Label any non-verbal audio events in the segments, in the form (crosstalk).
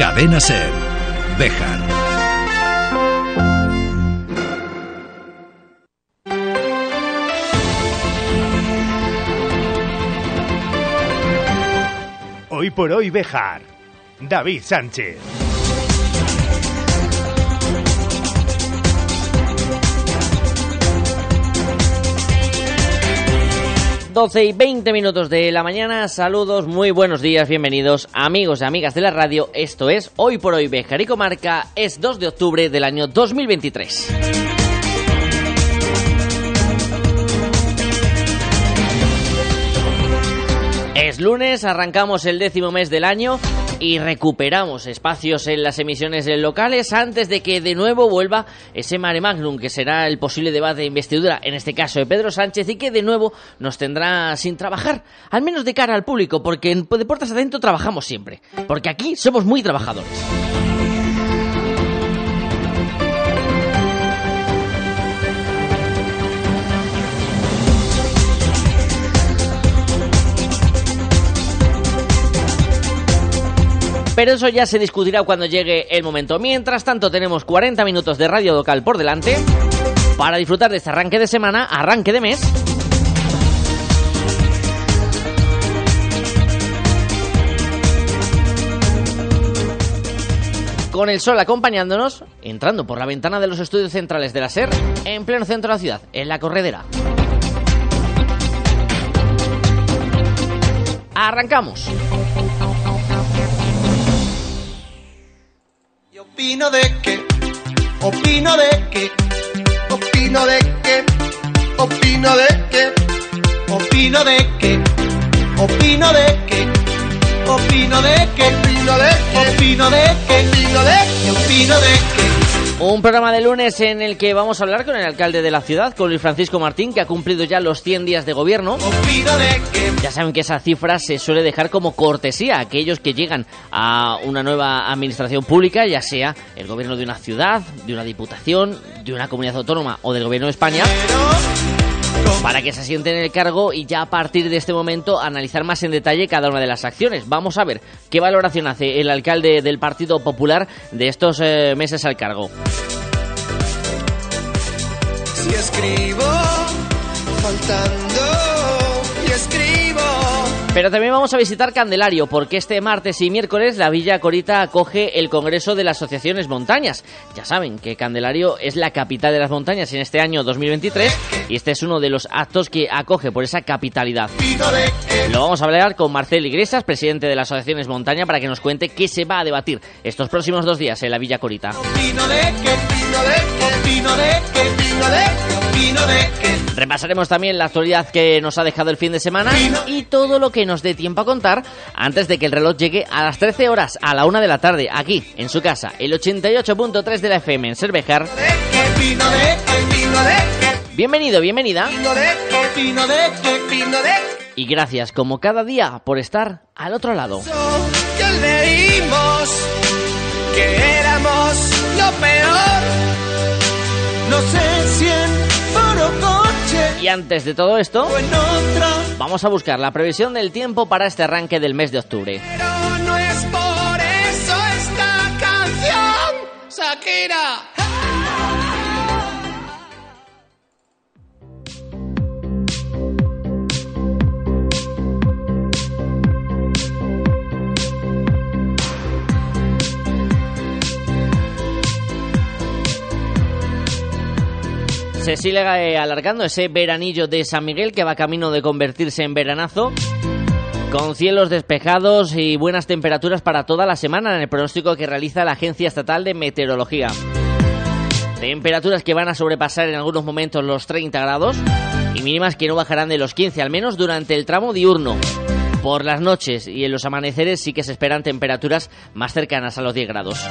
Cadena Ser. Bejar. Hoy por hoy Bejar. David Sánchez. 12 y 20 minutos de la mañana. Saludos, muy buenos días, bienvenidos amigos y amigas de la radio. Esto es Hoy por Hoy Bejar y Comarca. Es 2 de octubre del año 2023. Es lunes, arrancamos el décimo mes del año y recuperamos espacios en las emisiones locales antes de que de nuevo vuelva ese mare magnum que será el posible debate de investidura, en este caso de Pedro Sánchez, y que de nuevo nos tendrá sin trabajar, al menos de cara al público, porque en de puertas adentro trabajamos siempre, porque aquí somos muy trabajadores. Pero eso ya se discutirá cuando llegue el momento. Mientras tanto, tenemos 40 minutos de radio local por delante para disfrutar de este arranque de semana, arranque de mes. Con el sol acompañándonos, entrando por la ventana de los estudios centrales de la SER, en pleno centro de la ciudad, en la corredera. Arrancamos. Opino de que, opino de que, opino de que, opino de que, opino de que, opino de que, opino de que, opino de que, opino de que, opino de que, opino de que. Un programa de lunes en el que vamos a hablar con el alcalde de la ciudad, con Luis Francisco Martín, que ha cumplido ya los 100 días de gobierno. Ya saben que esa cifra se suele dejar como cortesía a aquellos que llegan a una nueva administración pública, ya sea el gobierno de una ciudad, de una diputación, de una comunidad autónoma o del gobierno de España para que se asienten en el cargo y ya a partir de este momento analizar más en detalle cada una de las acciones. Vamos a ver qué valoración hace el alcalde del Partido Popular de estos eh, meses al cargo. Si escribo faltando y escribo pero también vamos a visitar Candelario, porque este martes y miércoles la Villa Corita acoge el Congreso de las Asociaciones Montañas. Ya saben que Candelario es la capital de las montañas en este año 2023 y este es uno de los actos que acoge por esa capitalidad. Lo vamos a hablar con Marcel Iglesias, presidente de las Asociaciones Montaña, para que nos cuente qué se va a debatir estos próximos dos días en la Villa Corita. Repasaremos también la actualidad que nos ha dejado el fin de semana y todo lo que nos dé tiempo a contar antes de que el reloj llegue a las 13 horas, a la 1 de la tarde, aquí, en su casa, el 88.3 de la FM en Cervejar. Bienvenido, bienvenida. Y gracias, como cada día, por estar al otro lado. que éramos lo peor. No sé si y antes de todo esto, vamos a buscar la previsión del tiempo para este arranque del mes de octubre. Pero no es por eso esta canción, Shakira. Se sigue eh, alargando ese veranillo de San Miguel que va camino de convertirse en veranazo. Con cielos despejados y buenas temperaturas para toda la semana en el pronóstico que realiza la Agencia Estatal de Meteorología. Temperaturas que van a sobrepasar en algunos momentos los 30 grados y mínimas que no bajarán de los 15, al menos durante el tramo diurno. Por las noches y en los amaneceres sí que se esperan temperaturas más cercanas a los 10 grados.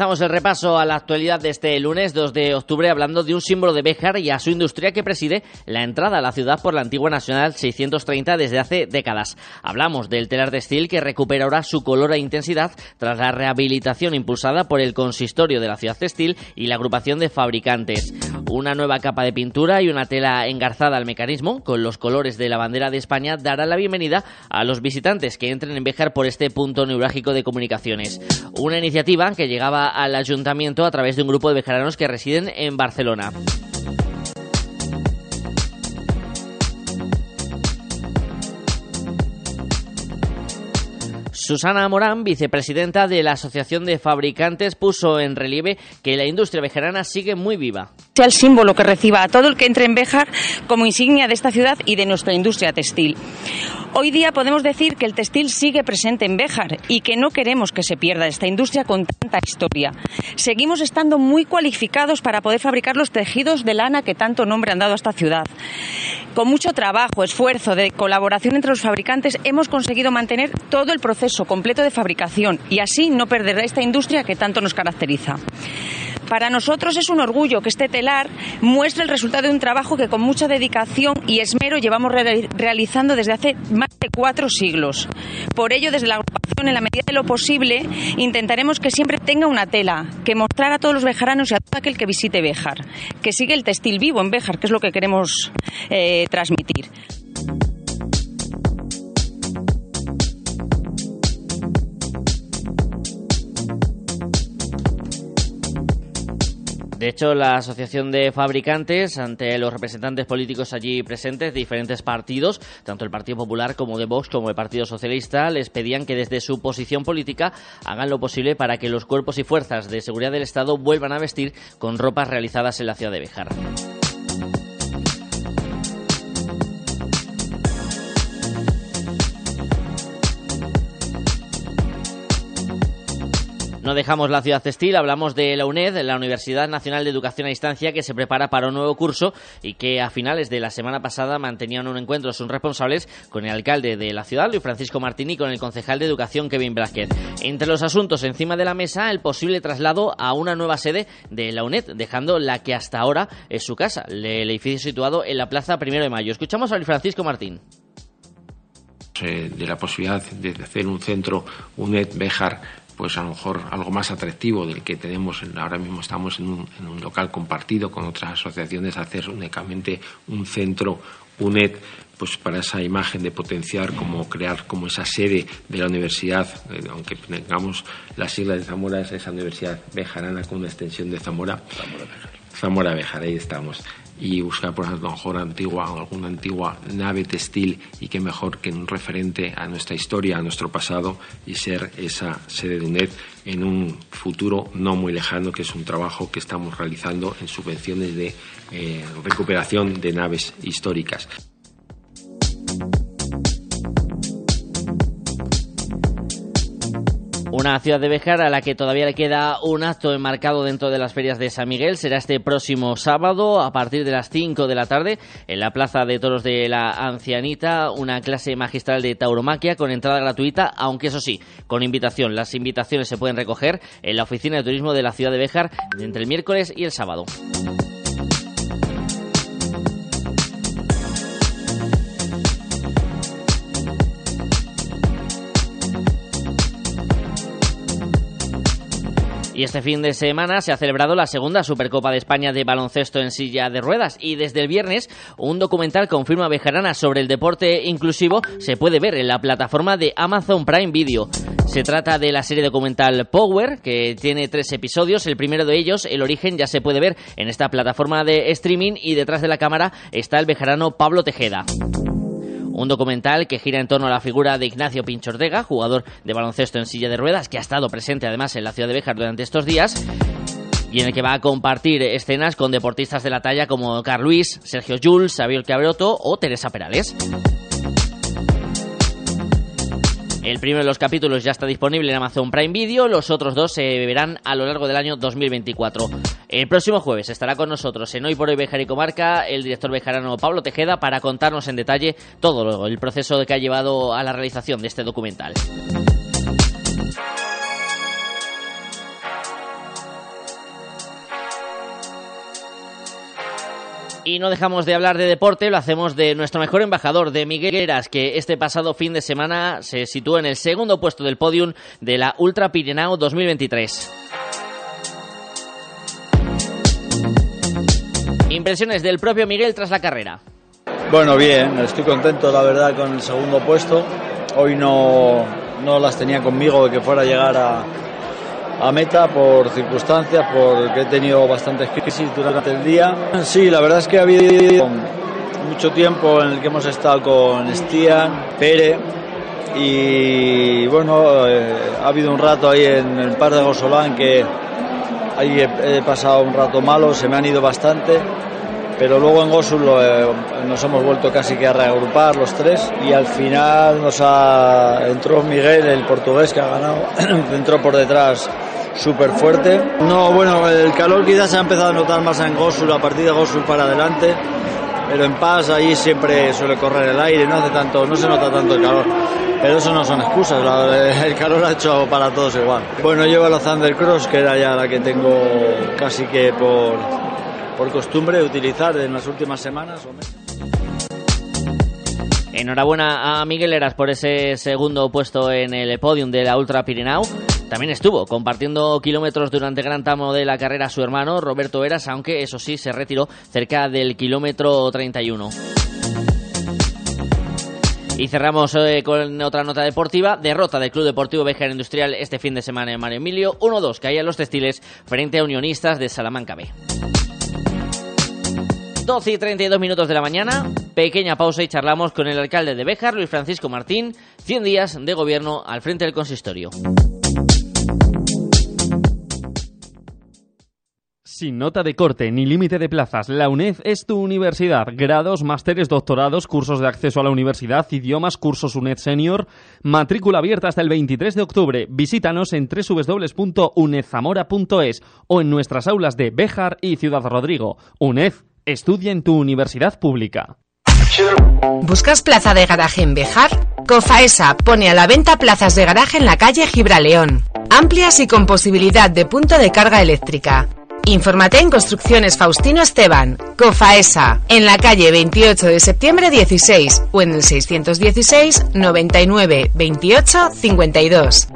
Comenzamos el repaso a la actualidad de este lunes 2 de octubre hablando de un símbolo de Béjar y a su industria que preside la entrada a la ciudad por la antigua Nacional 630 desde hace décadas. Hablamos del telar de steel que recupera ahora su color e intensidad tras la rehabilitación impulsada por el consistorio de la ciudad textil y la agrupación de fabricantes. Una nueva capa de pintura y una tela engarzada al mecanismo con los colores de la bandera de España dará la bienvenida a los visitantes que entren en Béjar por este punto neurálgico de comunicaciones. Una iniciativa que llegaba al ayuntamiento a través de un grupo de bejaranos que residen en Barcelona. Susana Morán, vicepresidenta de la Asociación de Fabricantes, puso en relieve que la industria bejarana sigue muy viva. Sea el símbolo que reciba a todo el que entre en Bejar como insignia de esta ciudad y de nuestra industria textil. Hoy día podemos decir que el textil sigue presente en Béjar y que no queremos que se pierda esta industria con tanta historia. Seguimos estando muy cualificados para poder fabricar los tejidos de lana que tanto nombre han dado a esta ciudad. Con mucho trabajo, esfuerzo, de colaboración entre los fabricantes, hemos conseguido mantener todo el proceso completo de fabricación y así no perder esta industria que tanto nos caracteriza. Para nosotros es un orgullo que este telar muestre el resultado de un trabajo que con mucha dedicación y esmero llevamos realizando desde hace más de cuatro siglos. Por ello, desde la agrupación, en la medida de lo posible, intentaremos que siempre tenga una tela, que mostrar a todos los bejaranos y a todo aquel que visite Béjar, que sigue el textil vivo en Béjar, que es lo que queremos eh, transmitir. De hecho, la Asociación de Fabricantes, ante los representantes políticos allí presentes de diferentes partidos, tanto el Partido Popular como de Vox como el Partido Socialista, les pedían que desde su posición política hagan lo posible para que los cuerpos y fuerzas de seguridad del Estado vuelvan a vestir con ropas realizadas en la ciudad de Bejar. No dejamos la ciudad textil, hablamos de la UNED, la Universidad Nacional de Educación a Distancia, que se prepara para un nuevo curso y que a finales de la semana pasada mantenían un encuentro sus responsables con el alcalde de la ciudad, Luis Francisco Martini, y con el concejal de Educación, Kevin Blázquez. Entre los asuntos encima de la mesa, el posible traslado a una nueva sede de la UNED, dejando la que hasta ahora es su casa, el edificio situado en la Plaza Primero de Mayo. Escuchamos a Luis Francisco Martín eh, de la posibilidad de hacer un centro UNED Bejar pues a lo mejor algo más atractivo del que tenemos ahora mismo estamos en un, local compartido con otras asociaciones hacer únicamente un centro UNED pues para esa imagen de potenciar como crear como esa sede de la universidad eh, aunque tengamos las siglas de Zamora es esa universidad bejarana con una extensión de Zamora. Zamora Bejar. Zamora Bejar ahí estamos y buscar por ejemplo a lo antigua, alguna antigua nave textil y qué mejor que un referente a nuestra historia, a nuestro pasado y ser esa sede de UNED en un futuro no muy lejano, que es un trabajo que estamos realizando en subvenciones de eh, recuperación de naves históricas. Una ciudad de Bejar a la que todavía le queda un acto enmarcado dentro de las ferias de San Miguel. Será este próximo sábado a partir de las 5 de la tarde en la Plaza de Toros de la Ancianita. Una clase magistral de tauromaquia con entrada gratuita, aunque eso sí, con invitación. Las invitaciones se pueden recoger en la Oficina de Turismo de la ciudad de Bejar entre el miércoles y el sábado. Y este fin de semana se ha celebrado la segunda Supercopa de España de baloncesto en silla de ruedas y desde el viernes un documental con firma bejarana sobre el deporte inclusivo se puede ver en la plataforma de Amazon Prime Video. Se trata de la serie documental Power, que tiene tres episodios. El primero de ellos, El origen, ya se puede ver en esta plataforma de streaming y detrás de la cámara está el bejarano Pablo Tejeda un documental que gira en torno a la figura de Ignacio Pincho Ortega, jugador de baloncesto en silla de ruedas, que ha estado presente además en la ciudad de Béjar durante estos días y en el que va a compartir escenas con deportistas de la talla como Carl Luis, Sergio Jules, Xavier Cabroto o Teresa Perales. El primero de los capítulos ya está disponible en Amazon Prime Video, los otros dos se verán a lo largo del año 2024. El próximo jueves estará con nosotros en Hoy por Hoy Bejar y Comarca el director bejarano Pablo Tejeda para contarnos en detalle todo el proceso que ha llevado a la realización de este documental. Y no dejamos de hablar de deporte, lo hacemos de nuestro mejor embajador, de Miguel Eras, que este pasado fin de semana se sitúa en el segundo puesto del podium de la Ultra Pirineo 2023. Impresiones del propio Miguel tras la carrera. Bueno, bien, estoy contento la verdad con el segundo puesto. Hoy no, no las tenía conmigo de que fuera a llegar a, a meta por circunstancias, porque he tenido bastantes crisis durante el día. Sí, la verdad es que ha habido mucho tiempo en el que hemos estado con Stian, Pere y bueno, eh, ha habido un rato ahí en el par de Gosolán que ahí he, pasado un rato malo, se me han ido bastante pero luego en Gosul eh, nos hemos vuelto casi que a reagrupar los tres y al final nos ha entró Miguel, el portugués que ha ganado, (clears throat) entró por detrás súper fuerte. No, bueno, el calor quizás se ha empezado a notar más en Gosul, a partir de Gosul para adelante, pero en Paz ahí siempre suele correr el aire, no hace tanto, no se nota tanto el calor. Pero eso no son excusas, (laughs) el calor ha hecho para todos igual. Bueno, llevo la Thunder Cross, que era ya la que tengo casi que por, por costumbre utilizar en las últimas semanas o meses. Enhorabuena a Miguel Eras por ese segundo puesto en el podium de la Ultra Pirinao. También estuvo compartiendo kilómetros durante gran tramo de la carrera su hermano Roberto Eras, aunque eso sí se retiró cerca del kilómetro 31. Y cerramos eh, con otra nota deportiva. Derrota del Club Deportivo Béjar Industrial este fin de semana en Mario Emilio. 1-2 caían los textiles frente a Unionistas de Salamanca B. 12 y 32 minutos de la mañana. Pequeña pausa y charlamos con el alcalde de Béjar, Luis Francisco Martín. 100 días de gobierno al frente del consistorio. Sin nota de corte ni límite de plazas, la UNED es tu universidad. Grados, másteres, doctorados, cursos de acceso a la universidad, idiomas, cursos UNED Senior. Matrícula abierta hasta el 23 de octubre. Visítanos en www.unedzamora.es o en nuestras aulas de Béjar y Ciudad Rodrigo. UNED, estudia en tu universidad pública. ¿Buscas plaza de garaje en Bejar? Cofaesa pone a la venta plazas de garaje en la calle Gibraleón. Amplias y con posibilidad de punto de carga eléctrica. Infórmate en Construcciones Faustino Esteban, COFAESA, en la calle 28 de septiembre 16 o en el 616 99 28 52.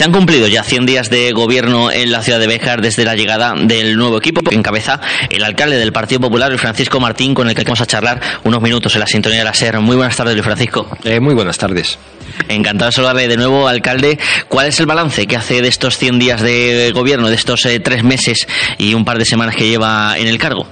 Se han cumplido ya 100 días de gobierno en la ciudad de Béjar desde la llegada del nuevo equipo que encabeza el alcalde del Partido Popular, Francisco Martín, con el que vamos a charlar unos minutos en la sintonía de la SER. Muy buenas tardes, Luis Francisco. Eh, muy buenas tardes. Encantado de saludarle de nuevo, alcalde. ¿Cuál es el balance que hace de estos 100 días de gobierno, de estos eh, tres meses y un par de semanas que lleva en el cargo?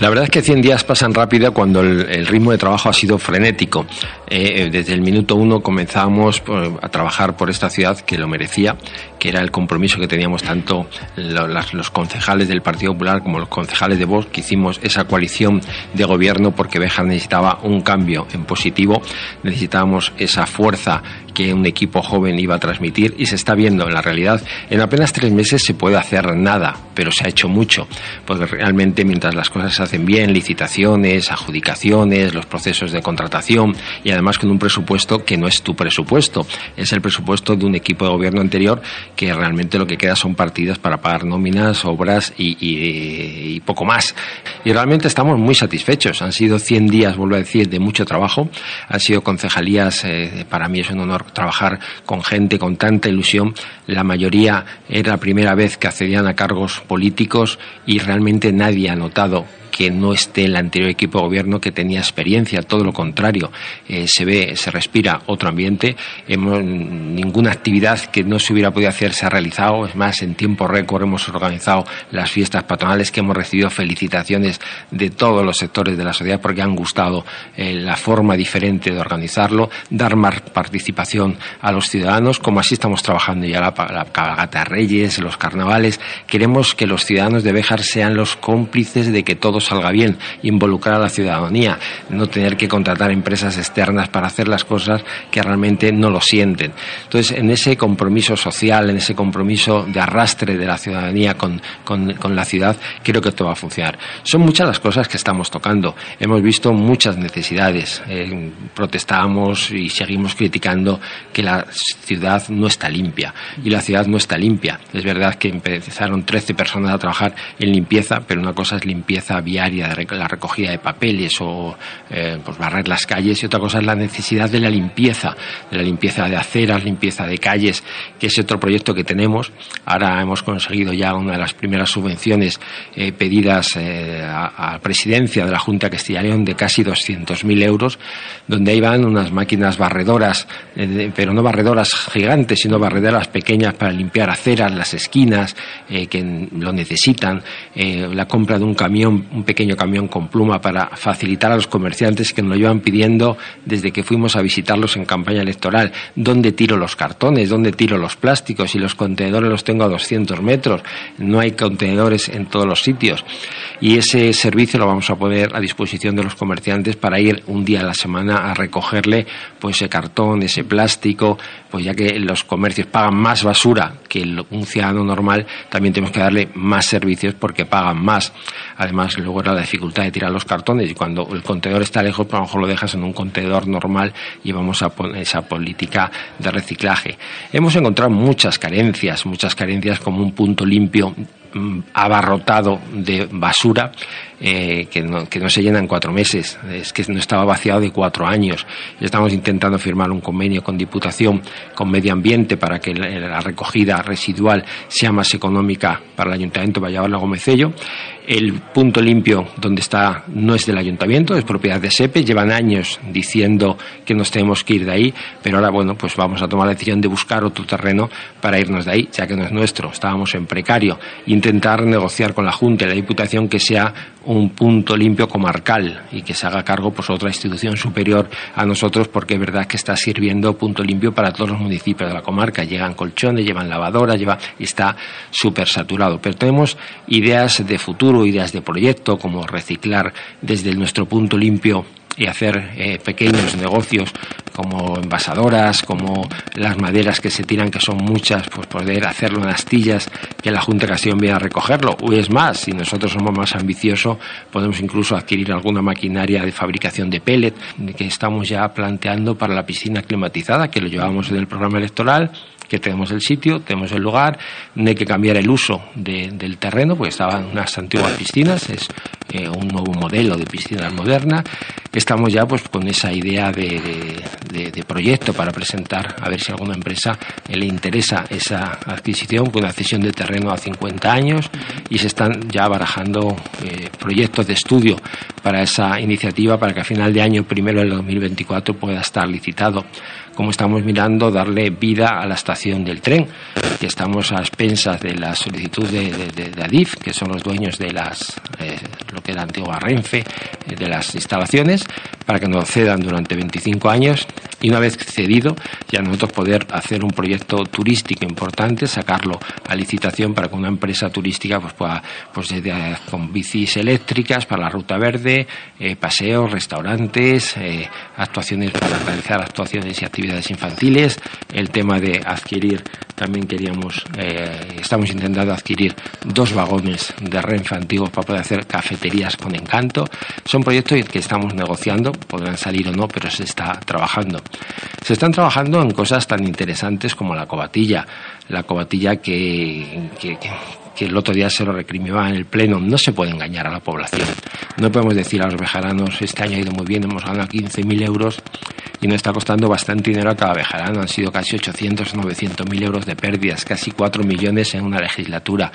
La verdad es que 100 días pasan rápido cuando el, ritmo de trabajo ha sido frenético. Eh, desde el minuto uno comenzamos a trabajar por esta ciudad que lo merecía, que era el compromiso que teníamos tanto los concejales del Partido Popular como los concejales de Vox, que hicimos esa coalición de gobierno porque Béjar necesitaba un cambio en positivo, necesitábamos esa fuerza fuerza. Que un equipo joven iba a transmitir y se está viendo en la realidad. En apenas tres meses se puede hacer nada, pero se ha hecho mucho, porque realmente mientras las cosas se hacen bien, licitaciones, adjudicaciones, los procesos de contratación y además con un presupuesto que no es tu presupuesto, es el presupuesto de un equipo de gobierno anterior que realmente lo que queda son partidas para pagar nóminas, obras y, poco más. Y realmente estamos muy satisfechos. Han sido 100 días, vuelvo a decir, de mucho trabajo. Han sido concejalías, eh, para mí es un honor trabajar con gente con tanta ilusión. La mayoría era la primera vez que accedían a cargos políticos y realmente nadie ha notado que no esté el anterior equipo de gobierno que tenía experiencia, todo lo contrario, eh, se ve, se respira otro ambiente, hemos, ninguna actividad que no se hubiera podido hacer se ha realizado, es más, en tiempo récord hemos organizado las fiestas patronales que hemos recibido felicitaciones de todos los sectores de la sociedad porque han gustado eh, la forma diferente de organizarlo, dar más participación a los ciudadanos, como así estamos trabajando ya la, cabalgata Reyes, los carnavales, queremos que los ciudadanos de Béjar sean los cómplices de que todo salga bien, involucrar a la ciudadanía, no tener que contratar empresas externas para hacer las cosas que realmente no lo sienten. Entonces, en ese compromiso social, en ese compromiso de arrastre de la ciudadanía con, con, la ciudad, creo que todo va a funcionar. Son muchas las cosas que estamos tocando. Hemos visto muchas necesidades. Eh, protestábamos y seguimos criticando que la ciudad no está limpia. Y la ciudad no está limpia. Es verdad que empezaron 13 personas a trabajar en limpieza, pero una cosa es limpieza viaria, la recogida de papeles o eh, pues barrer las calles, y otra cosa es la necesidad de la limpieza, de la limpieza de aceras, limpieza de calles, que es otro proyecto que tenemos. Ahora hemos conseguido ya una de las primeras subvenciones eh, pedidas eh, a, a, presidencia de la Junta de Castilla León de casi 200.000 euros, donde ahí van unas máquinas barredoras, pero no barredoras gigantes, sino barredoras pequeñas para limpiar aceras, las esquinas, que lo necesitan, la compra de un camión, un pequeño camión con pluma para facilitar a los comerciantes que nos lo llevan pidiendo desde que fuimos a visitarlos en campaña electoral. ¿Dónde tiro los cartones? ¿Dónde tiro los plásticos? Y los contenedores los tengo a 200 metros. No hay contenedores en todos los sitios. Y ese servicio lo vamos a poner a disposición de los comerciantes para ir un día a la semana a recogerle pues ese cartón, ese plástico, pues ya que los comercios pagan más basura que un ciudadano normal, también tenemos que darle más servicios porque pagan más. Además, luego era la dificultad de tirar los cartones y cuando el contenedor está lejos, pues a lo mejor lo dejas en un contenedor normal y vamos a poner esa política de reciclaje. Hemos encontrado muchas carencias, muchas carencias como un punto limpio mm, abarrotado de basura eh, que, no, que no se llena en cuatro meses, es que no estaba vaciado de cuatro años. Estamos intentando firmar un convenio con Diputación, con Medio Ambiente, para que la, recogida residual sea más económica para el Ayuntamiento de Valladolid Gomecello. El punto limpio donde está no es del ayuntamiento, es propiedad de SEPE. Llevan años diciendo que nos tenemos que ir de ahí, pero ahora, bueno, pues vamos a tomar la decisión de buscar otro terreno para irnos de ahí, ya que no es nuestro. Estábamos en precario. Intentar negociar con la Junta y la Diputación que sea un punto limpio comarcal y que se haga cargo pues otra institución superior a nosotros porque es verdad que está sirviendo punto limpio para todos los municipios de la comarca. Llegan colchones, llevan lavadoras, lleva, está súper saturado. Pero tenemos ideas de futuro, ideas de proyecto, como reciclar desde nuestro punto limpio y hacer eh, pequeños negocios como envasadoras, como las maderas que se tiran, que son muchas, pues poder hacerlo en astillas, que la Junta de Castellón viene a recogerlo. O es más, si nosotros somos más ambiciosos, podemos incluso adquirir alguna maquinaria de fabricación de pellet, que estamos ya planteando para la piscina climatizada, que lo llevamos en el programa electoral que tenemos el sitio, tenemos el lugar, no hay que cambiar el uso del terreno, porque estaban unas antiguas piscinas, es eh, un nuevo modelo de piscina moderna. Estamos ya pues con esa idea de, proyecto para presentar, a ver si alguna empresa le interesa esa adquisición, con una cesión de terreno a 50 años y se están ya barajando eh, proyectos de estudio para esa iniciativa para que a final de año, primero del 2024, pueda estar licitado como estamos mirando darle vida a la estación del tren, que estamos a expensas de la solicitud de, Adif, que son los dueños de las, eh, lo que era antigua Renfe, eh, de las instalaciones, para que nos cedan durante 25 años. Y una vez cedido ya nosotros poder hacer un proyecto turístico importante, sacarlo a licitación para que una empresa turística pues pueda pues con bicis eléctricas para la ruta verde, eh, paseos, restaurantes, eh, actuaciones para realizar actuaciones y actividades infantiles, el tema de adquirir también queríamos, eh, estamos intentando adquirir dos vagones de Renfe antiguos para poder hacer cafeterías con encanto. Son proyectos que estamos negociando, podrán salir o no, pero se está trabajando. Se están trabajando en cosas tan interesantes como la cobatilla. La cobatilla que, que, que el otro día se lo recriminaba en el Pleno, no se puede engañar a la población. No podemos decir a los bejaranos, este año ha ido muy bien, hemos ganado 15.000 euros y nos está costando bastante dinero a cada bejarano. Han sido casi 800 o 900.000 euros de pérdidas, casi 4 millones en una legislatura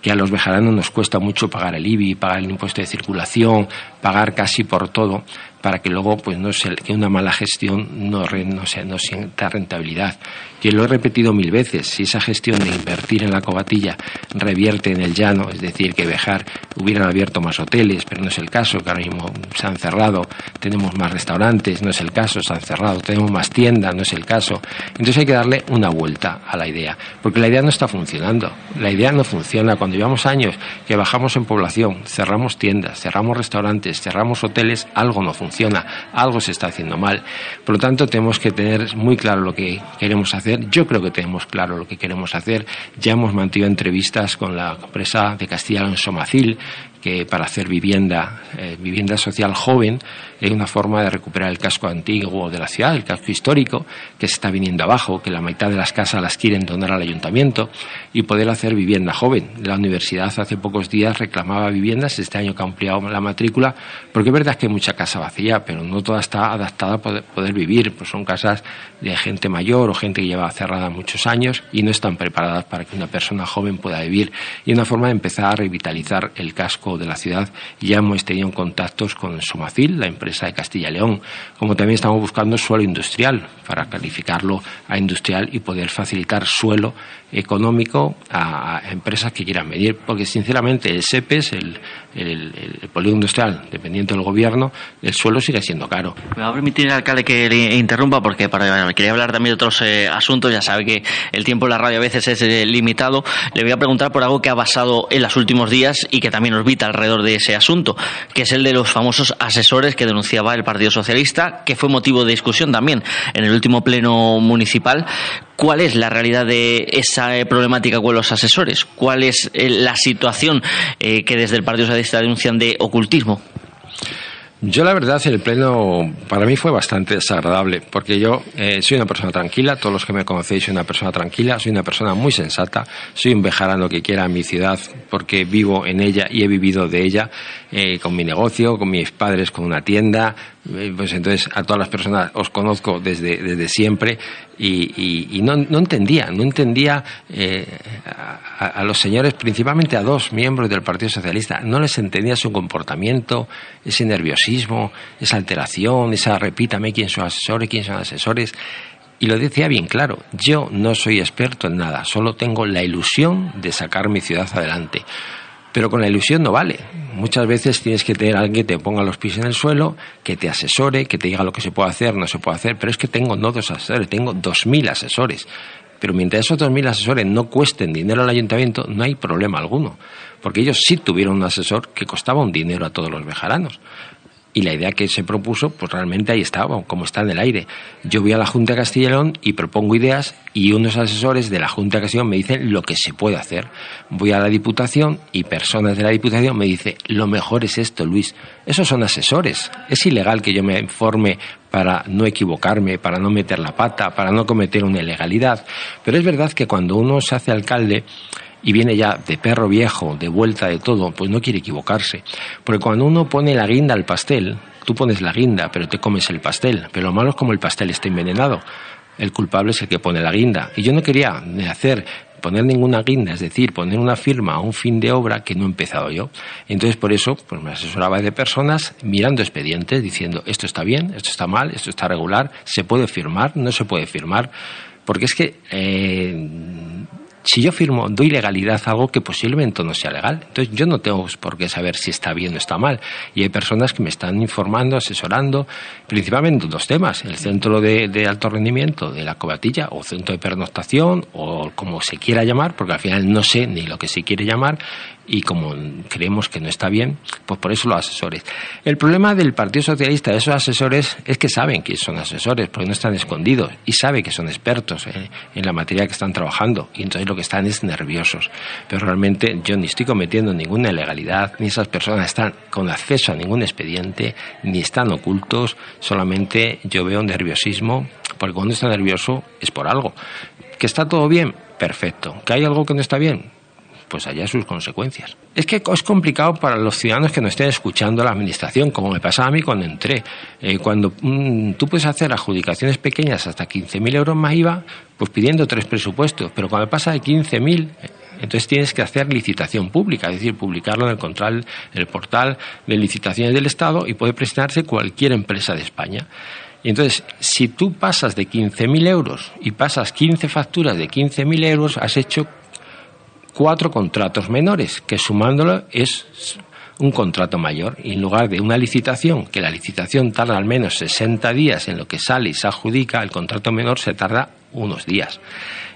que a los bejaranos nos cuesta mucho pagar el IBI, pagar el impuesto de circulación, pagar casi por todo, para que luego pues no se, que una mala gestión no, no, sea, no sienta rentabilidad. Que lo he repetido mil veces, si esa gestión de invertir en la cobatilla revierte en el llano, es decir, que Bejar hubieran abierto más hoteles, pero no es el caso, que ahora mismo se han cerrado, tenemos más restaurantes, no es el caso, se han cerrado, tenemos más tiendas, no es el caso. Entonces hay que darle una vuelta a la idea, porque la idea no está funcionando, la idea no funciona. Cuando llevamos años que bajamos en población, cerramos tiendas, cerramos restaurantes, cerramos hoteles, algo no funciona, algo se está haciendo mal. Por lo tanto, tenemos que tener muy claro lo que queremos hacer yo creo que tenemos claro lo que queremos hacer. Ya hemos mantenido entrevistas con la empresa de Castilla en Somacil, que para hacer vivienda, eh, vivienda social joven, es una forma de recuperar el casco antiguo de la ciudad, el casco histórico, que se está viniendo abajo, que la mitad de las casas las quieren donar al ayuntamiento, y poder hacer vivienda joven. La universidad hace pocos días reclamaba viviendas, este año que ha ampliado la matrícula, porque es verdad que hay mucha casa vacía, pero no toda está adaptada a poder, poder vivir, pues son casas de gente mayor o gente que lleva cerrada muchos años y no están preparadas para que una persona joven pueda vivir. Y una forma de empezar a revitalizar el casco de la ciudad. Ya hemos tenido contactos con Somacil, la empresa de Castilla y León, como también estamos buscando suelo industrial para calificarlo a industrial y poder facilitar suelo económico a, empresas que quieran medir, porque sinceramente el SEPES, el, el, el, polígono industrial dependiente del gobierno, el suelo sigue siendo caro. Me va a permitir, alcalde, que le interrumpa, porque para, quería hablar también de otros eh, asuntos, ya sabe que el tiempo en la radio a veces es eh, limitado. Le voy a preguntar por algo que ha pasado en los últimos días y que también orbita alrededor de ese asunto, que es el de los famosos asesores que denunciaba el Partido Socialista, que fue motivo de discusión también en el último pleno municipal. ¿Cuál es la realidad de esa eh, problemática con los asesores? ¿Cuál es eh, la situación eh, que desde el Partido Socialista denuncian de ocultismo? Yo la verdad el pleno para mí fue bastante desagradable porque yo soy una persona tranquila, todos los que me conocéis soy una persona tranquila, soy una persona muy sensata, soy un bejarano que quiera mi ciudad porque vivo en ella y he vivido de ella con mi negocio, con mis padres, con una tienda, pues entonces a todas las personas os conozco desde, desde siempre y, no, no, entendía, no entendía eh, a, los señores, principalmente a dos miembros del Partido Socialista, no les entendía su comportamiento, ese nerviosismo, esa alteración, esa repítame quién son asesores, quién son asesores. Y lo decía bien claro, yo no soy experto en nada, solo tengo la ilusión de sacar mi ciudad adelante. Pero con la ilusión no vale. Muchas veces tienes que tener a alguien que te ponga los pies en el suelo, que te asesore, que te diga lo que se puede hacer, no se puede hacer. Pero es que tengo no dos asesores, tengo dos mil asesores. Pero mientras esos dos mil asesores no cuesten dinero al ayuntamiento, no hay problema alguno. Porque ellos sí tuvieron un asesor que costaba un dinero a todos los bejaranos y la idea que se propuso, pues realmente ahí estaba, como está en el aire. Yo voy a la Junta de Castilla y propongo ideas y unos asesores de la Junta de Castilla y León me dicen lo que se puede hacer. Voy a la Diputación y personas de la Diputación me dicen, lo mejor es esto, Luis. Esos son asesores. Es ilegal que yo me informe para no equivocarme, para no meter la pata, para no cometer una ilegalidad. Pero es verdad que cuando uno se hace alcalde, y viene ya de perro viejo, de vuelta de todo, pues no quiere equivocarse. Porque cuando uno pone la guinda al pastel, tú pones la guinda, pero te comes el pastel. Pero lo malo es como el pastel está envenenado. El culpable es el que pone la guinda. Y yo no quería hacer poner ninguna guinda, es decir, poner una firma a un fin de obra que no he empezado yo. Entonces, por eso, pues me asesoraba de personas mirando expedientes, diciendo esto está bien, esto está mal, esto está regular, se puede firmar, no se puede firmar, porque es que eh, si yo firmo, doy legalidad a algo que posiblemente no sea legal. Entonces yo no tengo por qué saber si está bien o está mal. Y hay personas que me están informando, asesorando, principalmente en dos temas. El centro de, alto rendimiento de la cobatilla o centro de pernoctación o como se quiera llamar, porque al final no sé ni lo que se quiere llamar y como creemos que no está bien, pues por eso los asesores. El problema del Partido Socialista de esos asesores es que saben que son asesores, porque no están escondidos y saben que son expertos en la materia que están trabajando y entonces lo que están es nerviosos. Pero realmente yo ni estoy cometiendo ninguna ilegalidad, ni esas personas están con acceso a ningún expediente, ni están ocultos, solamente yo veo nerviosismo, porque cuando está nervioso es por algo. ¿Que está todo bien? Perfecto. ¿Que hay algo que no está bien? Pues allá sus consecuencias. Es que es complicado para los ciudadanos que no estén escuchando la administración, como me pasaba a mí cuando entré. Eh, cuando mm, tú puedes hacer adjudicaciones pequeñas hasta 15.000 euros más IVA, pues pidiendo tres presupuestos, pero cuando pasa de 15.000 Entonces tienes que hacer licitación pública, es decir, publicarlo en el, control, en el portal de licitaciones del Estado y puede presentarse cualquier empresa de España. Y entonces, si tú pasas de 15.000 euros y pasas 15 facturas de 15.000 euros, has hecho cuatro contratos menores, que sumándolo es un contrato mayor. Y en lugar de una licitación, que la licitación tarda al menos 60 días en lo que sale y se adjudica, el contrato menor se tarda unos días.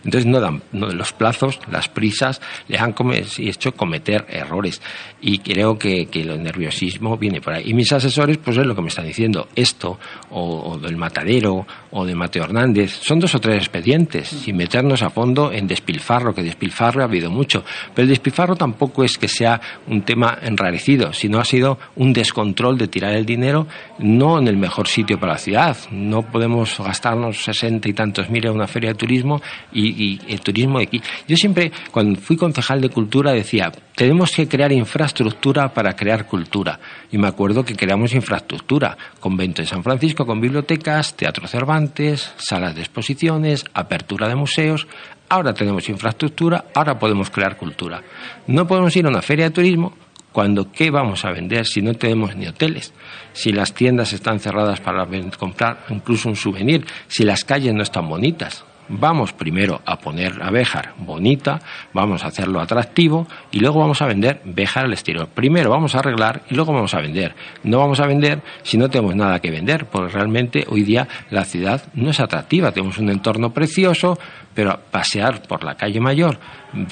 Entonces no dan los plazos, las prisas les han hecho cometer errores y creo que, el nerviosismo viene por ahí. Y mis asesores pues es lo que me están diciendo, esto o, del Matadero o de Mateo Hernández, son dos o tres expedientes, sin meternos a fondo en despilfarro, que despilfarro ha habido mucho, pero el despilfarro tampoco es que sea un tema enrarecido, sino ha sido un descontrol de tirar el dinero no en el mejor sitio para la ciudad, no podemos gastarnos sesenta y tantos mil en una feria de turismo y y, el turismo de aquí. Yo siempre, cuando fui concejal de cultura, decía, tenemos que crear infraestructura para crear cultura. Y me acuerdo que creamos infraestructura, convento en San Francisco con bibliotecas, teatro Cervantes, salas de exposiciones, apertura de museos. Ahora tenemos infraestructura, ahora podemos crear cultura. No podemos ir a una feria de turismo cuando ¿qué vamos a vender si no tenemos ni hoteles? Si las tiendas están cerradas para comprar incluso un souvenir, si las calles no están bonitas vamos primero a poner la Béjar bonita, vamos a hacerlo atractivo y luego vamos a vender Béjar al exterior. Primero vamos a arreglar y luego vamos a vender. No vamos a vender si no tenemos nada que vender, porque realmente hoy día la ciudad no es atractiva. Tenemos un entorno precioso, pero pasear por la calle mayor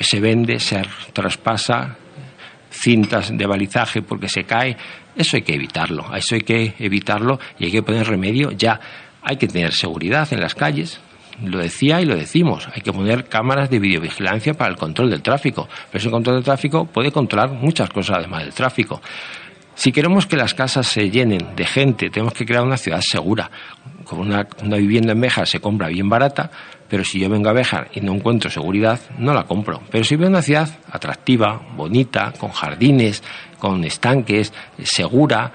se vende, se traspasa cintas de balizaje porque se cae. Eso hay que evitarlo, eso hay que evitarlo y hay que poner remedio ya. Hay que tener seguridad en las calles, lo decía y lo decimos, hay que poner cámaras de videovigilancia para el control del tráfico, pero ese control del tráfico puede controlar muchas cosas además del tráfico. Si queremos que las casas se llenen de gente, tenemos que crear una ciudad segura. Con una, vivienda en Béjar se compra bien barata, pero si yo vengo a Béjar y no encuentro seguridad, no la compro. Pero si veo una ciudad atractiva, bonita, con jardines, con estanques, segura,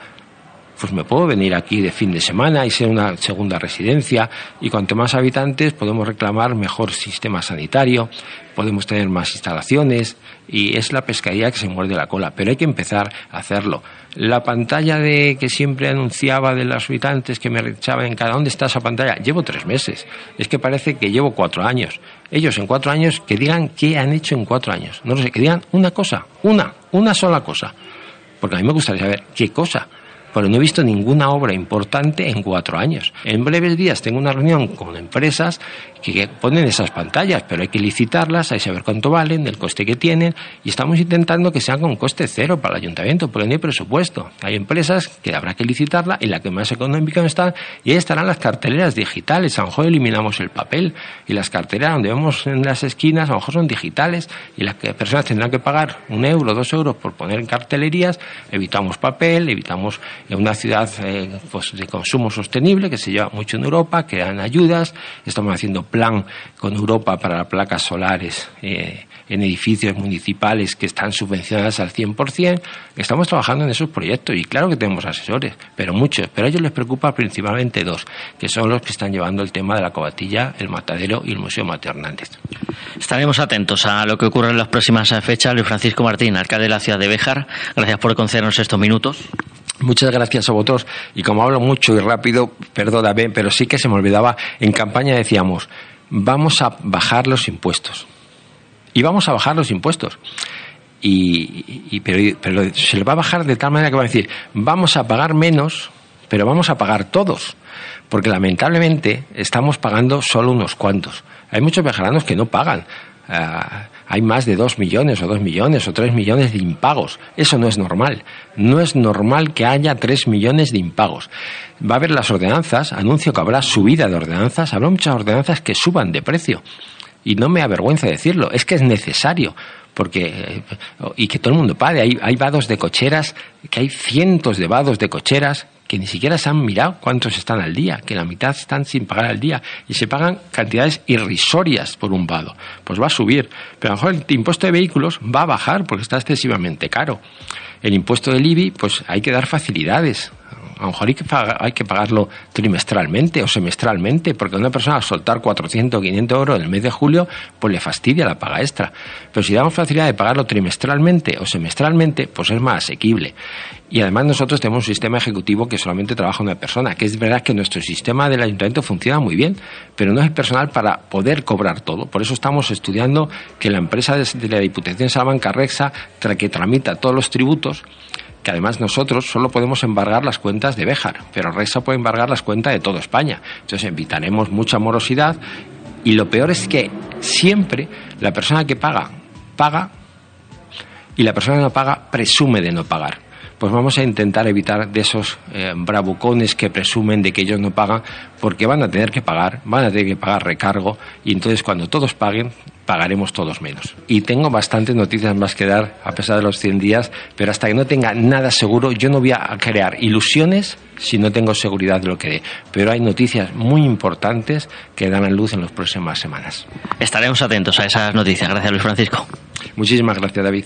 pues me puedo venir aquí de fin de semana y ser una segunda residencia. Y cuanto más habitantes podemos reclamar mejor sistema sanitario, podemos tener más instalaciones y es la pescadilla que se muerde la cola, pero hay que empezar a hacerlo. La pantalla de que siempre anunciaba de los habitantes que me rechaban en cada dónde está esa pantalla, llevo tres meses, es que parece que llevo cuatro años. Ellos en cuatro años que digan qué han hecho en cuatro años, no lo sé, que digan una cosa, una, una sola cosa, porque a mí me gustaría saber qué cosa pero no he visto ninguna obra importante en cuatro años. En breves días tengo una reunión con empresas que ponen esas pantallas, pero hay que licitarlas, hay que saber cuánto valen, el coste que tienen, y estamos intentando que sean con coste cero para el ayuntamiento, porque no hay presupuesto. Hay empresas que habrá que licitarla y la que más económica está, y ahí estarán las carteleras digitales. A lo mejor eliminamos el papel, y las carteleras donde vemos en las esquinas a lo mejor son digitales, y las personas tendrán que pagar un euro, dos euros por poner en cartelerías, evitamos papel, evitamos una ciudad eh, pues, de consumo sostenible que se lleva mucho en Europa, que dan ayudas, estamos haciendo plan con Europa para placas solares eh, en edificios municipales que están subvencionadas al 100%, estamos trabajando en esos proyectos y claro que tenemos asesores, pero muchos, pero a ellos les preocupa principalmente dos, que son los que están llevando el tema de la cobatilla, el matadero y el Museo Mateo Hernández. Estaremos atentos a lo que ocurre en las próximas fechas. Luis Francisco Martín, alcalde de la ciudad de Béjar, gracias por concedernos estos minutos. Muchas gracias a vosotros. Y como hablo mucho y rápido, perdóname, pero sí que se me olvidaba, en campaña decíamos, vamos a bajar los impuestos. Y vamos a bajar los impuestos. Y, pero, pero, se le va a bajar de tal manera que va a decir, vamos a pagar menos, pero vamos a pagar todos. Porque lamentablemente estamos pagando solo unos cuantos. Hay muchos vejaranos que no pagan. Ah, hay más de dos millones o dos millones o tres millones de impagos. Eso no es normal. No es normal que haya tres millones de impagos. Va a haber las ordenanzas, anuncio que habrá subida de ordenanzas, habrá muchas ordenanzas que suban de precio. Y no me avergüenza decirlo, es que es necesario porque y que todo el mundo pague. Hay, hay vados de cocheras, que hay cientos de vados de cocheras que ni siquiera se han mirado cuántos están al día, que la mitad están sin pagar al día y se pagan cantidades irrisorias por un vado. Pues va a subir, pero a lo mejor el impuesto de vehículos va a bajar porque está excesivamente caro. El impuesto del IBI, pues hay que dar facilidades. A lo mejor hay que, hay que pagarlo trimestralmente o semestralmente, porque una persona soltar 400 o 500 euros en el mes de julio, pues le fastidia la paga extra. Pero si damos facilidad de pagarlo trimestralmente o semestralmente, pues es más asequible. Y además nosotros tenemos un sistema ejecutivo que solamente trabaja una persona, que es verdad que nuestro sistema del ayuntamiento funciona muy bien, pero no es el personal para poder cobrar todo. Por eso estamos estudiando que la empresa de la Diputación Salamanca, Rexa, que tramita todos los tributos, que además nosotros solo podemos embargar las cuentas de Béjar, pero Rexa puede embargar las cuentas de toda España. Entonces evitaremos mucha morosidad y lo peor es que siempre la persona que paga, paga y la persona que no paga presume de no pagar pues vamos a intentar evitar de esos eh, bravucones que presumen de que ellos no pagan, porque van a tener que pagar, van a tener que pagar recargo, y entonces cuando todos paguen, pagaremos todos menos. Y tengo bastantes noticias más que dar, a pesar de los 100 días, pero hasta que no tenga nada seguro, yo no voy a crear ilusiones si no tengo seguridad de lo que dé. Pero hay noticias muy importantes que a luz en las próximas semanas. Estaremos atentos a esas noticias. Gracias, Luis Francisco. Muchísimas gracias, David.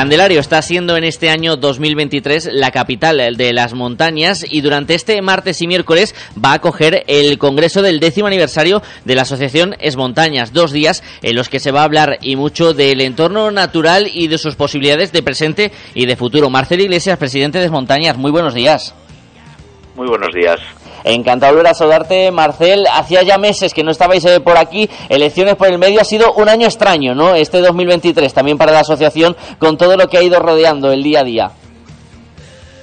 Candelario está siendo en este año 2023 la capital de las montañas y durante este martes y miércoles va a acoger el congreso del décimo aniversario de la asociación Es Montañas, dos días en los que se va a hablar y mucho del entorno natural y de sus posibilidades de presente y de futuro. Marcelo Iglesias, presidente de Es Montañas, muy buenos días. Muy buenos días. Encantado de volver a saludarte, Marcel. Hacía ya meses que no estabais eh, por aquí. Elecciones por el medio ha sido un año extraño, ¿no? Este 2023 también para la asociación con todo lo que ha ido rodeando el día a día.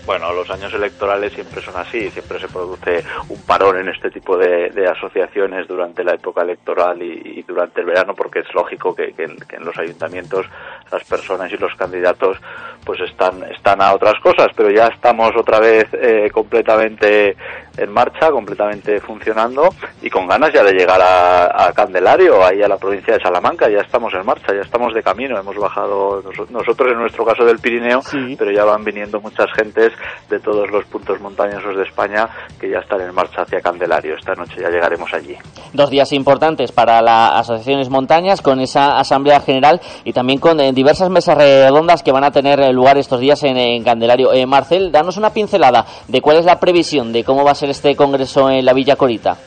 Bueno, los años electorales siempre son así, siempre se produce un parón en este tipo de, asociaciones durante la época electoral y, durante el verano, porque es lógico que, en los ayuntamientos las personas y los candidatos pues están, están a otras cosas, pero ya estamos otra vez eh, completamente en marcha, completamente funcionando y con ganas ya de llegar a, Candelario, ahí a la provincia de Salamanca, ya estamos en marcha, ya estamos de camino, hemos bajado nosotros en nuestro caso del Pirineo, pero ya van viniendo muchas gentes de todos los puntos montañosos de España que ya están en marcha hacia Candelario. Esta noche ya llegaremos allí. Dos días importantes para las asociaciones montañas con esa asamblea general y también con eh, diversas mesas redondas que van a tener eh, lugar estos días en, Candelario. Eh, Marcel, danos una pincelada de cuál es la previsión de cómo va a ser este congreso en la Villa Corita.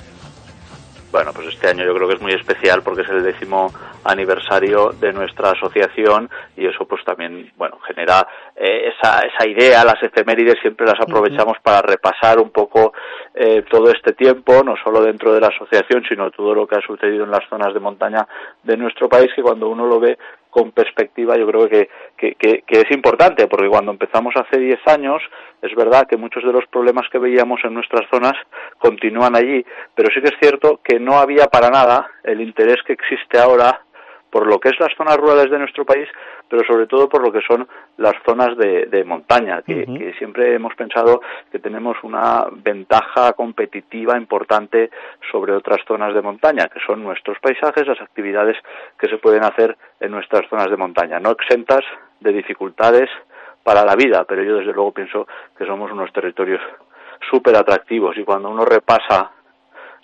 Bueno, pues este año yo creo que es muy especial porque es el décimo aniversario de nuestra asociación y eso pues también, bueno, genera eh, esa, esa idea, las efemérides siempre las aprovechamos para repasar un poco eh, todo este tiempo, no solo dentro de la asociación, sino todo lo que ha sucedido en las zonas de montaña de nuestro país, que cuando uno lo ve con perspectiva yo creo que, que, que, es importante, porque cuando empezamos hace 10 años, es verdad que muchos de los problemas que veíamos en nuestras zonas continúan allí, pero sí que es cierto que no había para nada el interés que existe ahora por lo que es las zonas rurales de nuestro país, pero sobre todo por lo que son las zonas de, montaña, que, siempre hemos pensado que tenemos una ventaja competitiva importante sobre otras zonas de montaña, que son nuestros paisajes, las actividades que se pueden hacer en nuestras zonas de montaña, no exentas de dificultades para la vida, pero yo desde luego pienso que somos unos territorios súper atractivos y cuando uno repasa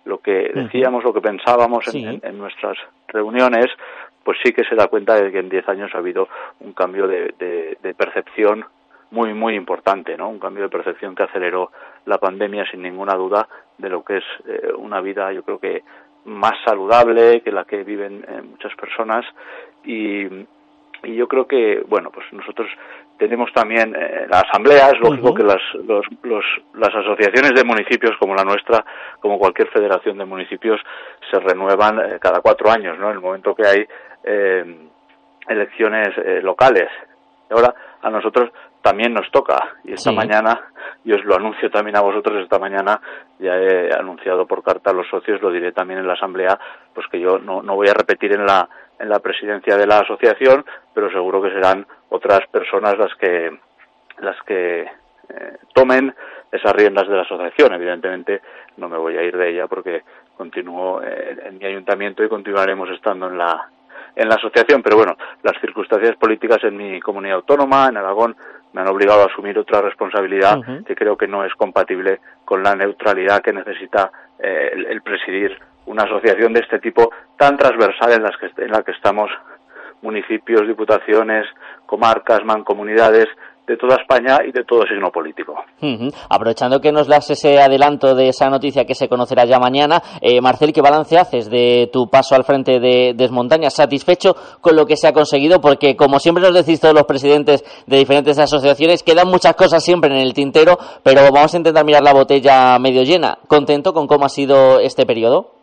lo que decíamos, lo que pensábamos en, nuestras reuniones, pues sí que se da cuenta de que en 10 años ha habido un cambio de, percepción muy, muy importante, ¿no? Un cambio de percepción que aceleró la pandemia sin ninguna duda de lo que es eh, una vida, yo creo que más saludable que la que viven eh, muchas personas y, y yo creo que, bueno, pues nosotros tenemos también eh, la asamblea, es lógico que las, los, las asociaciones de municipios como la nuestra, como cualquier federación de municipios, se renuevan eh, cada cuatro años, ¿no? En el momento que hay eh, elecciones locales. Y ahora a nosotros también nos toca, y esta mañana, y os lo anuncio también a vosotros, esta mañana ya he anunciado por carta a los socios, lo diré también en la asamblea, pues que yo no, no voy a repetir en la en la presidencia de la asociación, pero seguro que serán otras personas las que las que eh, tomen esas riendas de la asociación. Evidentemente no me voy a ir de ella porque continúo eh, en mi ayuntamiento y continuaremos estando en la en la asociación, pero bueno, las circunstancias políticas en mi comunidad autónoma, en Aragón, me han obligado a asumir otra responsabilidad que creo que no es compatible con la neutralidad que necesita eh, el, presidir una asociación de este tipo tan transversal en, las que, en la que estamos. Municipios, diputaciones, comarcas, mancomunidades de toda España y de todo signo político. Aprovechando que nos das ese adelanto de esa noticia que se conocerá ya mañana, eh, Marcel, ¿qué balance haces de tu paso al frente de Desmontaña? ¿Satisfecho con lo que se ha conseguido? Porque, como siempre nos decís todos los presidentes de diferentes asociaciones, quedan muchas cosas siempre en el tintero, pero vamos a intentar mirar la botella medio llena. ¿Contento con cómo ha sido este periodo?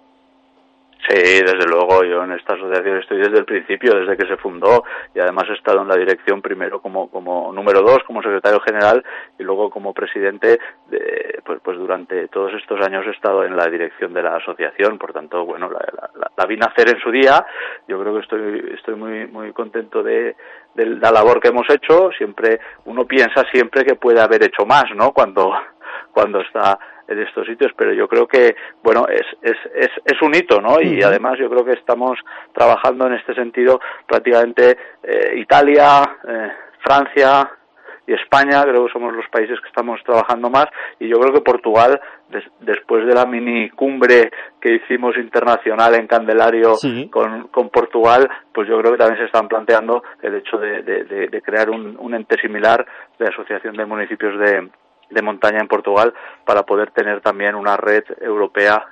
Sí, desde luego, yo en esta asociación estoy desde el principio, desde que se fundó, y además he estado en la dirección primero como, como número dos, como secretario general, y luego como presidente, de, pues, pues durante todos estos años he estado en la dirección de la asociación, por tanto, bueno, la, la, la vi nacer en su día, yo creo que estoy, estoy muy, muy contento de, de la labor que hemos hecho, siempre, uno piensa siempre que puede haber hecho más, ¿no? Cuando, cuando está en estos sitios, pero yo creo que, bueno, es, es, es, es un hito, ¿no? Y además yo creo que estamos trabajando en este sentido prácticamente eh, Italia, eh, Francia y España, creo que somos los países que estamos trabajando más, y yo creo que Portugal, después de la mini cumbre que hicimos internacional en Candelario con, con Portugal, pues yo creo que también se están planteando el hecho de, de, de crear un, un ente similar de asociación de municipios de, de montaña en Portugal para poder tener también una red europea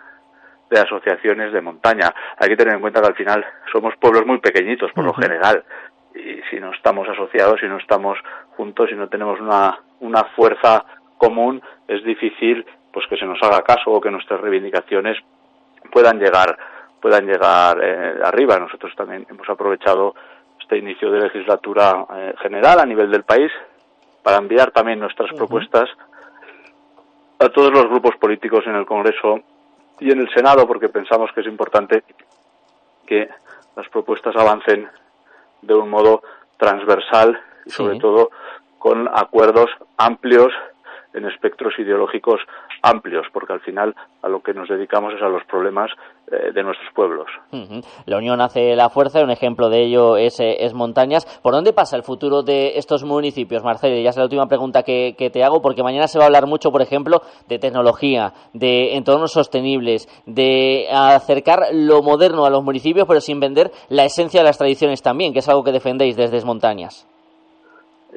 de asociaciones de montaña. Hay que tener en cuenta que al final somos pueblos muy pequeñitos por lo general y si no estamos asociados, si no estamos juntos, si no tenemos una, una fuerza común, es difícil pues que se nos haga caso o que nuestras reivindicaciones puedan llegar puedan llegar eh, arriba. Nosotros también hemos aprovechado este inicio de legislatura eh, general a nivel del país para enviar también nuestras propuestas a todos los grupos políticos en el Congreso y en el Senado, porque pensamos que es importante que las propuestas avancen de un modo transversal y sobre todo con acuerdos amplios en espectros ideológicos amplios, porque al final a lo que nos dedicamos es a los problemas eh, de nuestros pueblos. La unión hace la fuerza, un ejemplo de ello es, eh, es, Montañas. ¿Por dónde pasa el futuro de estos municipios, Marcelo? Ya es la última pregunta que, te hago, porque mañana se va a hablar mucho, por ejemplo, de tecnología, de entornos sostenibles, de acercar lo moderno a los municipios, pero sin vender la esencia de las tradiciones también, que es algo que defendéis desde Montañas.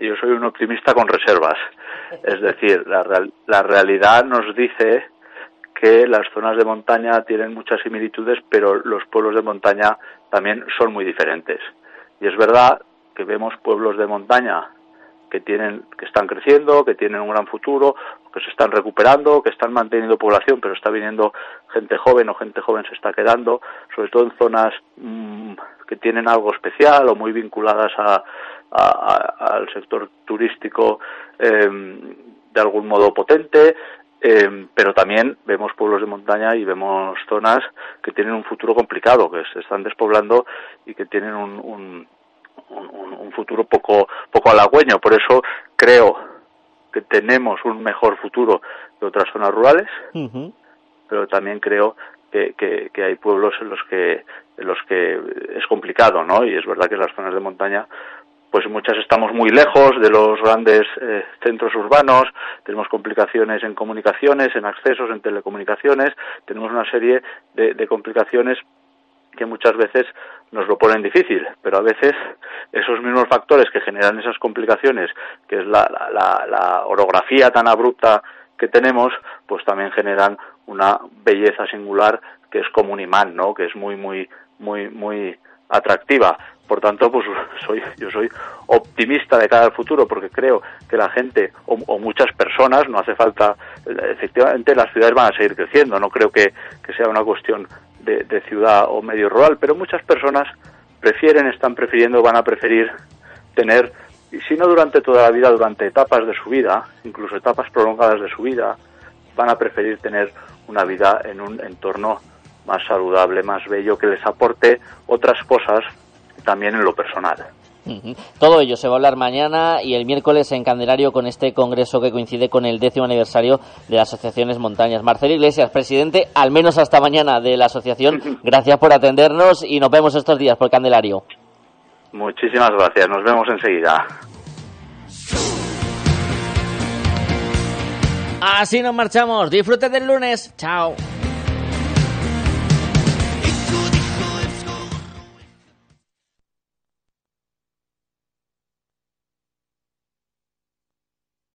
Yo soy un optimista con reservas. Es decir, la, la realidad nos dice que las zonas de montaña tienen muchas similitudes, pero los pueblos de montaña también son muy diferentes. Y es verdad que vemos pueblos de montaña que tienen que están creciendo, que tienen un gran futuro, que se están recuperando, que están manteniendo población, pero está viniendo gente joven o gente joven se está quedando, sobre todo en zonas mm, que tienen algo especial o muy vinculadas a, al sector turístico em, de algún modo potente. Eh, pero también vemos pueblos de montaña y vemos zonas que tienen un futuro complicado, que se están despoblando y que tienen un, un, un, futuro poco, poco halagüeño. Por eso creo que tenemos un mejor futuro que otras zonas rurales, pero también creo que, que, que, hay pueblos en los que en los que es complicado, ¿no? Y es verdad que las zonas de montaña pues muchas estamos muy lejos de los grandes eh, centros urbanos, tenemos complicaciones en comunicaciones, en accesos, en telecomunicaciones, tenemos una serie de, complicaciones que muchas veces nos lo ponen difícil, pero a veces esos mismos factores que generan esas complicaciones, que es la, la, la orografía tan abrupta que tenemos, pues también generan una belleza singular que es como un imán, ¿no? Que es muy, muy, muy, muy atractiva. Por tanto, pues (laughs) soy, yo soy optimista de cara al futuro porque creo que la gente o, muchas personas, no hace falta, efectivamente las ciudades van a seguir creciendo, no creo que, sea una cuestión de, de, ciudad o medio rural, pero muchas personas prefieren, están prefiriendo, van a preferir tener, y si no durante toda la vida, durante etapas de su vida, incluso etapas prolongadas de su vida, van a preferir tener una vida en un entorno más saludable, más bello, que les aporte otras cosas también en lo personal. Todo ello se va a hablar mañana y el miércoles en Candelario con este congreso que coincide con el décimo aniversario de las asociaciones Montañas. Marcelo Iglesias, presidente, al menos hasta mañana de la asociación, (laughs) gracias por atendernos y nos vemos estos días por Candelario. Muchísimas gracias, nos vemos enseguida. Así nos marchamos, disfruten del lunes, chao.